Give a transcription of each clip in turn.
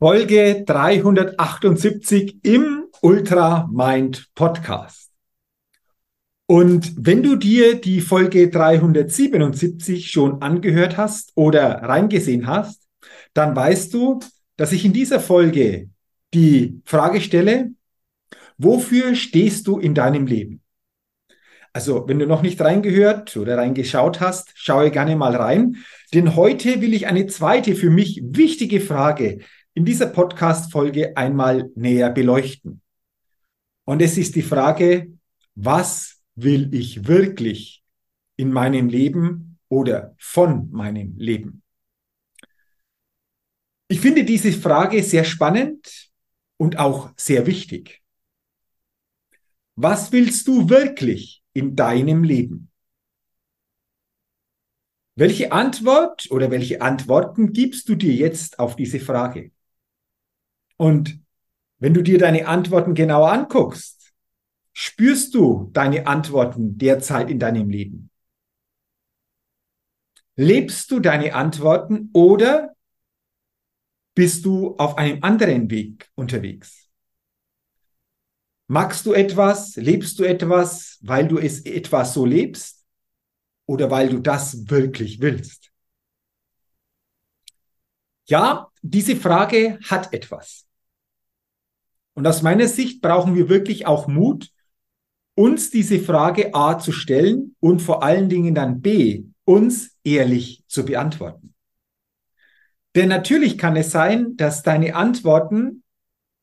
Folge 378 im Ultra Mind Podcast. Und wenn du dir die Folge 377 schon angehört hast oder reingesehen hast, dann weißt du, dass ich in dieser Folge die Frage stelle, wofür stehst du in deinem Leben? Also, wenn du noch nicht reingehört oder reingeschaut hast, schaue gerne mal rein. Denn heute will ich eine zweite für mich wichtige Frage in dieser Podcast-Folge einmal näher beleuchten. Und es ist die Frage, was will ich wirklich in meinem Leben oder von meinem Leben? Ich finde diese Frage sehr spannend und auch sehr wichtig. Was willst du wirklich in deinem Leben? Welche Antwort oder welche Antworten gibst du dir jetzt auf diese Frage? Und wenn du dir deine Antworten genauer anguckst, spürst du deine Antworten derzeit in deinem Leben? Lebst du deine Antworten oder bist du auf einem anderen Weg unterwegs? Magst du etwas, lebst du etwas, weil du es etwas so lebst oder weil du das wirklich willst? Ja, diese Frage hat etwas. Und aus meiner Sicht brauchen wir wirklich auch Mut, uns diese Frage A zu stellen und vor allen Dingen dann B, uns ehrlich zu beantworten. Denn natürlich kann es sein, dass deine Antworten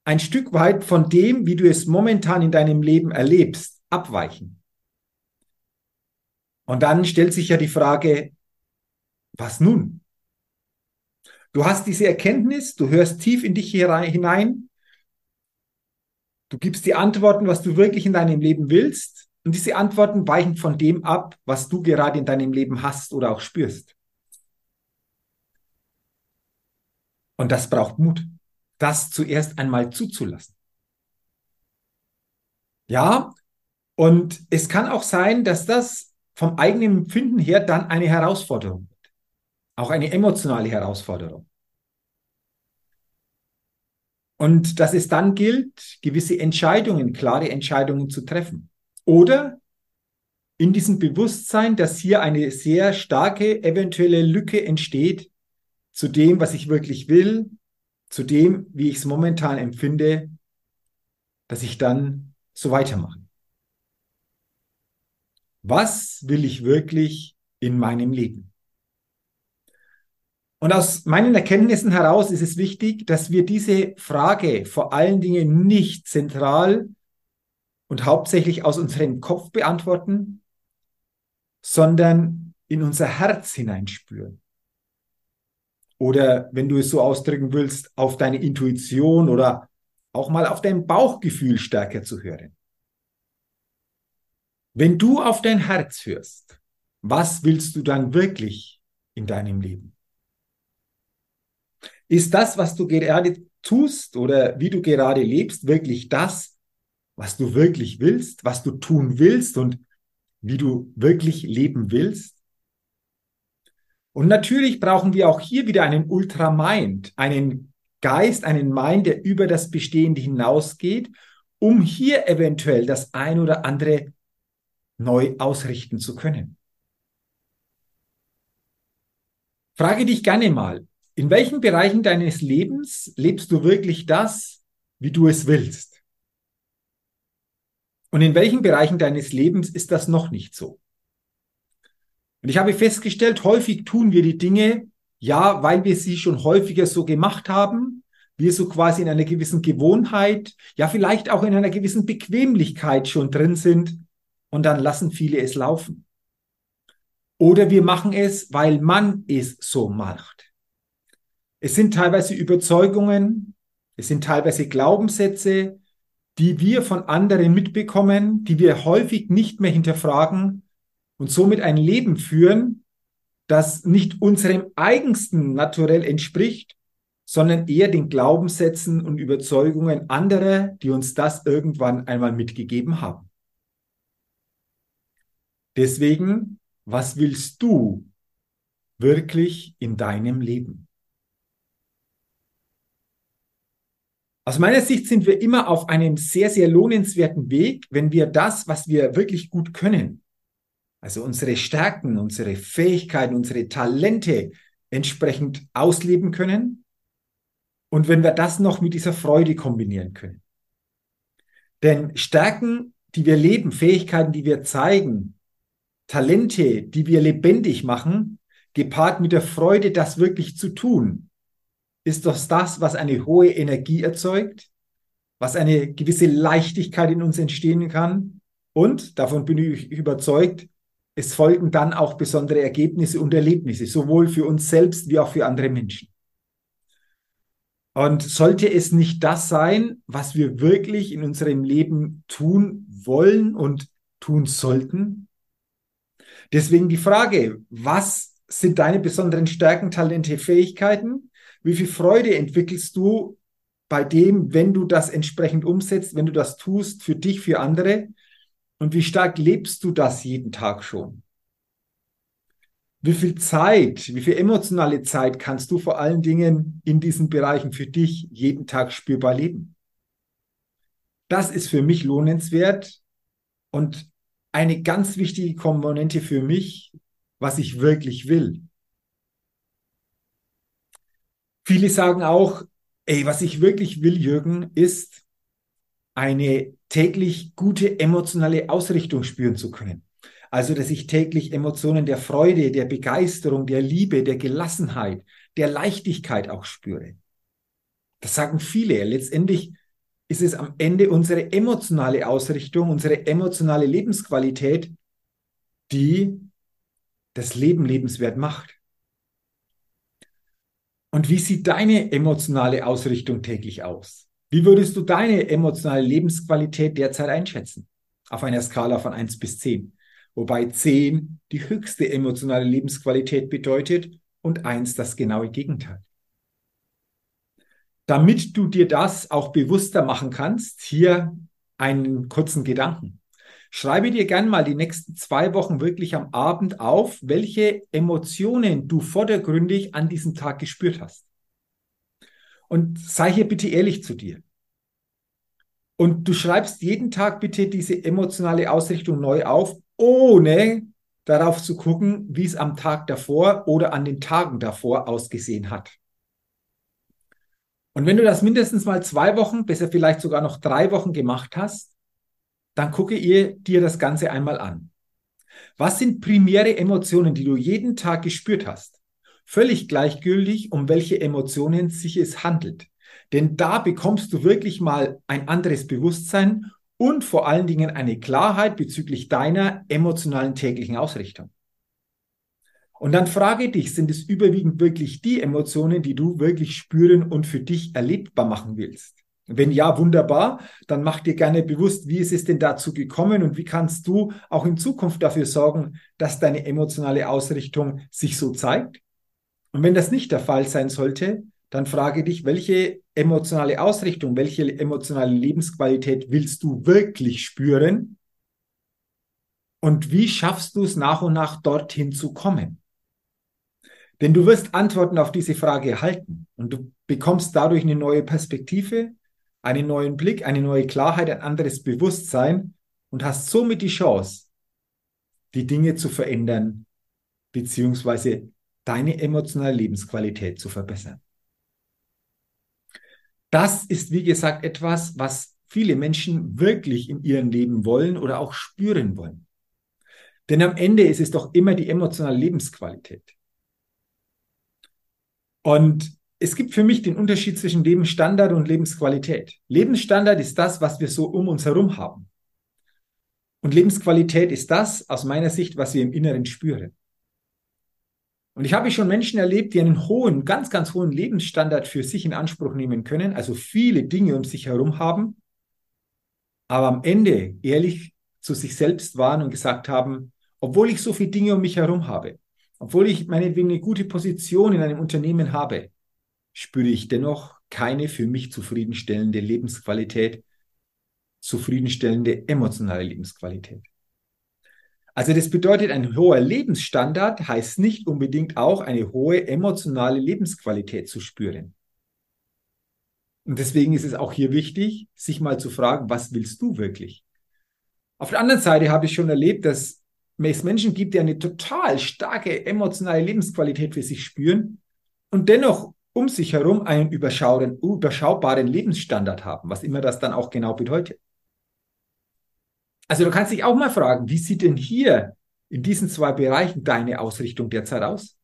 ein Stück weit von dem, wie du es momentan in deinem Leben erlebst, abweichen. Und dann stellt sich ja die Frage, was nun? Du hast diese Erkenntnis, du hörst tief in dich hinein Du gibst die Antworten, was du wirklich in deinem Leben willst. Und diese Antworten weichen von dem ab, was du gerade in deinem Leben hast oder auch spürst. Und das braucht Mut, das zuerst einmal zuzulassen. Ja, und es kann auch sein, dass das vom eigenen Empfinden her dann eine Herausforderung wird. Auch eine emotionale Herausforderung. Und dass es dann gilt, gewisse Entscheidungen, klare Entscheidungen zu treffen. Oder in diesem Bewusstsein, dass hier eine sehr starke eventuelle Lücke entsteht zu dem, was ich wirklich will, zu dem, wie ich es momentan empfinde, dass ich dann so weitermache. Was will ich wirklich in meinem Leben? Und aus meinen Erkenntnissen heraus ist es wichtig, dass wir diese Frage vor allen Dingen nicht zentral und hauptsächlich aus unserem Kopf beantworten, sondern in unser Herz hineinspüren. Oder wenn du es so ausdrücken willst, auf deine Intuition oder auch mal auf dein Bauchgefühl stärker zu hören. Wenn du auf dein Herz hörst, was willst du dann wirklich in deinem Leben? Ist das, was du gerade tust oder wie du gerade lebst, wirklich das, was du wirklich willst, was du tun willst und wie du wirklich leben willst? Und natürlich brauchen wir auch hier wieder einen Ultramind, einen Geist, einen Mind, der über das Bestehende hinausgeht, um hier eventuell das ein oder andere neu ausrichten zu können. Frage dich gerne mal, in welchen Bereichen deines Lebens lebst du wirklich das, wie du es willst? Und in welchen Bereichen deines Lebens ist das noch nicht so? Und ich habe festgestellt, häufig tun wir die Dinge, ja, weil wir sie schon häufiger so gemacht haben, wir so quasi in einer gewissen Gewohnheit, ja, vielleicht auch in einer gewissen Bequemlichkeit schon drin sind und dann lassen viele es laufen. Oder wir machen es, weil man es so macht. Es sind teilweise Überzeugungen, es sind teilweise Glaubenssätze, die wir von anderen mitbekommen, die wir häufig nicht mehr hinterfragen und somit ein Leben führen, das nicht unserem eigensten Naturell entspricht, sondern eher den Glaubenssätzen und Überzeugungen anderer, die uns das irgendwann einmal mitgegeben haben. Deswegen was willst du wirklich in deinem Leben? Aus meiner Sicht sind wir immer auf einem sehr, sehr lohnenswerten Weg, wenn wir das, was wir wirklich gut können, also unsere Stärken, unsere Fähigkeiten, unsere Talente entsprechend ausleben können und wenn wir das noch mit dieser Freude kombinieren können. Denn Stärken, die wir leben, Fähigkeiten, die wir zeigen, Talente, die wir lebendig machen, gepaart mit der Freude, das wirklich zu tun, ist doch das, was eine hohe Energie erzeugt, was eine gewisse Leichtigkeit in uns entstehen kann. Und davon bin ich überzeugt, es folgen dann auch besondere Ergebnisse und Erlebnisse, sowohl für uns selbst wie auch für andere Menschen. Und sollte es nicht das sein, was wir wirklich in unserem Leben tun wollen und tun sollten, Deswegen die Frage, was sind deine besonderen Stärken, Talente, Fähigkeiten? Wie viel Freude entwickelst du bei dem, wenn du das entsprechend umsetzt, wenn du das tust für dich, für andere? Und wie stark lebst du das jeden Tag schon? Wie viel Zeit, wie viel emotionale Zeit kannst du vor allen Dingen in diesen Bereichen für dich jeden Tag spürbar leben? Das ist für mich lohnenswert und eine ganz wichtige Komponente für mich, was ich wirklich will. Viele sagen auch, ey, was ich wirklich will, Jürgen, ist eine täglich gute emotionale Ausrichtung spüren zu können. Also, dass ich täglich Emotionen der Freude, der Begeisterung, der Liebe, der Gelassenheit, der Leichtigkeit auch spüre. Das sagen viele. Letztendlich ist es am Ende unsere emotionale Ausrichtung, unsere emotionale Lebensqualität, die das Leben lebenswert macht. Und wie sieht deine emotionale Ausrichtung täglich aus? Wie würdest du deine emotionale Lebensqualität derzeit einschätzen? Auf einer Skala von 1 bis 10. Wobei 10 die höchste emotionale Lebensqualität bedeutet und 1 das genaue Gegenteil. Damit du dir das auch bewusster machen kannst, hier einen kurzen Gedanken. Schreibe dir gern mal die nächsten zwei Wochen wirklich am Abend auf, welche Emotionen du vordergründig an diesem Tag gespürt hast. Und sei hier bitte ehrlich zu dir. Und du schreibst jeden Tag bitte diese emotionale Ausrichtung neu auf, ohne darauf zu gucken, wie es am Tag davor oder an den Tagen davor ausgesehen hat. Und wenn du das mindestens mal zwei Wochen, besser vielleicht sogar noch drei Wochen gemacht hast, dann gucke ihr dir das Ganze einmal an. Was sind primäre Emotionen, die du jeden Tag gespürt hast? Völlig gleichgültig, um welche Emotionen sich es handelt. Denn da bekommst du wirklich mal ein anderes Bewusstsein und vor allen Dingen eine Klarheit bezüglich deiner emotionalen täglichen Ausrichtung. Und dann frage dich, sind es überwiegend wirklich die Emotionen, die du wirklich spüren und für dich erlebbar machen willst? Wenn ja, wunderbar, dann mach dir gerne bewusst, wie ist es denn dazu gekommen und wie kannst du auch in Zukunft dafür sorgen, dass deine emotionale Ausrichtung sich so zeigt. Und wenn das nicht der Fall sein sollte, dann frage dich, welche emotionale Ausrichtung, welche emotionale Lebensqualität willst du wirklich spüren? Und wie schaffst du es nach und nach dorthin zu kommen? Denn du wirst Antworten auf diese Frage erhalten und du bekommst dadurch eine neue Perspektive, einen neuen Blick, eine neue Klarheit, ein anderes Bewusstsein und hast somit die Chance, die Dinge zu verändern, beziehungsweise deine emotionale Lebensqualität zu verbessern. Das ist, wie gesagt, etwas, was viele Menschen wirklich in ihrem Leben wollen oder auch spüren wollen. Denn am Ende ist es doch immer die emotionale Lebensqualität. Und es gibt für mich den Unterschied zwischen Lebensstandard und Lebensqualität. Lebensstandard ist das, was wir so um uns herum haben. Und Lebensqualität ist das, aus meiner Sicht, was wir im Inneren spüren. Und ich habe schon Menschen erlebt, die einen hohen, ganz, ganz hohen Lebensstandard für sich in Anspruch nehmen können, also viele Dinge um sich herum haben, aber am Ende ehrlich zu sich selbst waren und gesagt haben, obwohl ich so viele Dinge um mich herum habe, obwohl ich meinetwegen eine gute Position in einem Unternehmen habe, spüre ich dennoch keine für mich zufriedenstellende Lebensqualität, zufriedenstellende emotionale Lebensqualität. Also das bedeutet, ein hoher Lebensstandard heißt nicht unbedingt auch eine hohe emotionale Lebensqualität zu spüren. Und deswegen ist es auch hier wichtig, sich mal zu fragen, was willst du wirklich? Auf der anderen Seite habe ich schon erlebt, dass es Menschen gibt, die eine total starke emotionale Lebensqualität für sich spüren und dennoch um sich herum einen überschaubaren Lebensstandard haben, was immer das dann auch genau bedeutet. Also du kannst dich auch mal fragen, wie sieht denn hier in diesen zwei Bereichen deine Ausrichtung derzeit aus?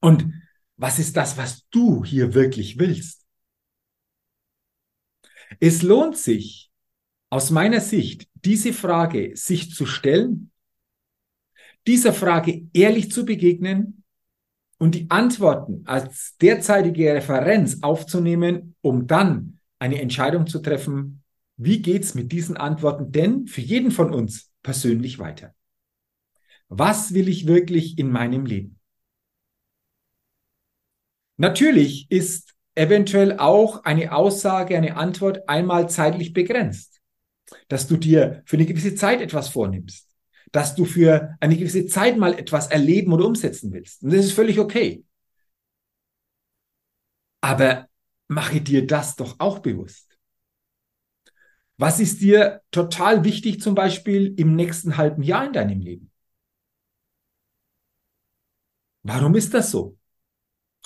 Und was ist das, was du hier wirklich willst? Es lohnt sich, aus meiner Sicht, diese Frage sich zu stellen dieser Frage ehrlich zu begegnen und die Antworten als derzeitige Referenz aufzunehmen, um dann eine Entscheidung zu treffen, wie geht's mit diesen Antworten denn für jeden von uns persönlich weiter? Was will ich wirklich in meinem Leben? Natürlich ist eventuell auch eine Aussage, eine Antwort einmal zeitlich begrenzt, dass du dir für eine gewisse Zeit etwas vornimmst dass du für eine gewisse Zeit mal etwas erleben oder umsetzen willst. Und das ist völlig okay. Aber mache dir das doch auch bewusst. Was ist dir total wichtig zum Beispiel im nächsten halben Jahr in deinem Leben? Warum ist das so?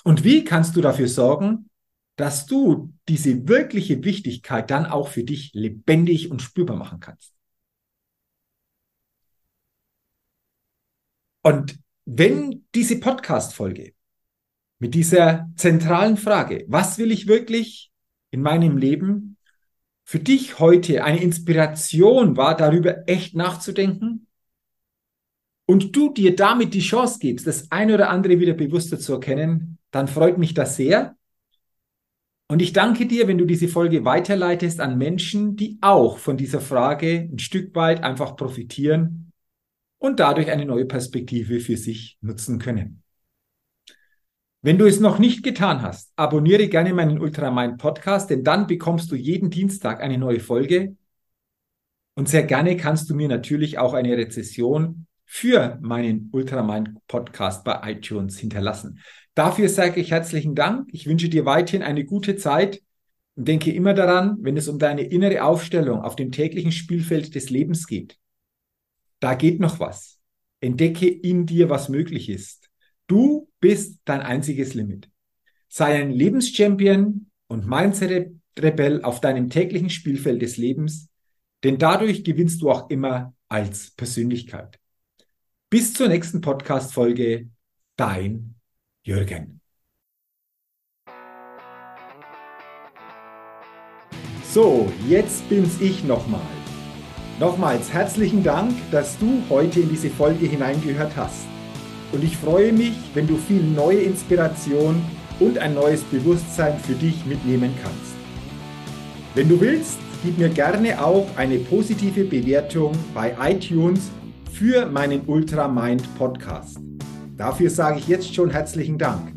Und wie kannst du dafür sorgen, dass du diese wirkliche Wichtigkeit dann auch für dich lebendig und spürbar machen kannst? Und wenn diese Podcast-Folge mit dieser zentralen Frage, was will ich wirklich in meinem Leben, für dich heute eine Inspiration war, darüber echt nachzudenken und du dir damit die Chance gibst, das eine oder andere wieder bewusster zu erkennen, dann freut mich das sehr. Und ich danke dir, wenn du diese Folge weiterleitest an Menschen, die auch von dieser Frage ein Stück weit einfach profitieren und dadurch eine neue Perspektive für sich nutzen können. Wenn du es noch nicht getan hast, abonniere gerne meinen Ultramind Podcast, denn dann bekommst du jeden Dienstag eine neue Folge. Und sehr gerne kannst du mir natürlich auch eine Rezession für meinen Ultramind Podcast bei iTunes hinterlassen. Dafür sage ich herzlichen Dank. Ich wünsche dir weiterhin eine gute Zeit und denke immer daran, wenn es um deine innere Aufstellung auf dem täglichen Spielfeld des Lebens geht, da geht noch was. Entdecke in dir, was möglich ist. Du bist dein einziges Limit. Sei ein Lebenschampion und Mindset-Rebell auf deinem täglichen Spielfeld des Lebens, denn dadurch gewinnst du auch immer als Persönlichkeit. Bis zur nächsten Podcast-Folge. Dein Jürgen. So, jetzt bin's ich nochmal. Nochmals herzlichen Dank, dass du heute in diese Folge hineingehört hast. Und ich freue mich, wenn du viel neue Inspiration und ein neues Bewusstsein für dich mitnehmen kannst. Wenn du willst, gib mir gerne auch eine positive Bewertung bei iTunes für meinen Ultra Mind Podcast. Dafür sage ich jetzt schon herzlichen Dank.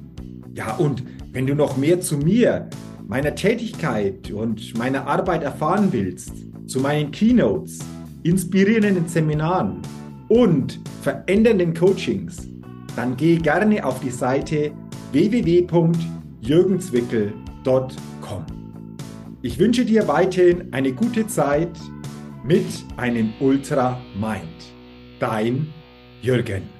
Ja, und Wenn du noch mehr zu mir, meiner Tätigkeit und meiner Arbeit erfahren willst, zu meinen Keynotes, inspirierenden Seminaren und verändernden Coachings, dann geh gerne auf die Seite www.jürgenswickel.com. Ich wünsche dir weiterhin eine gute Zeit mit einem Ultra Mind. Dein Jürgen.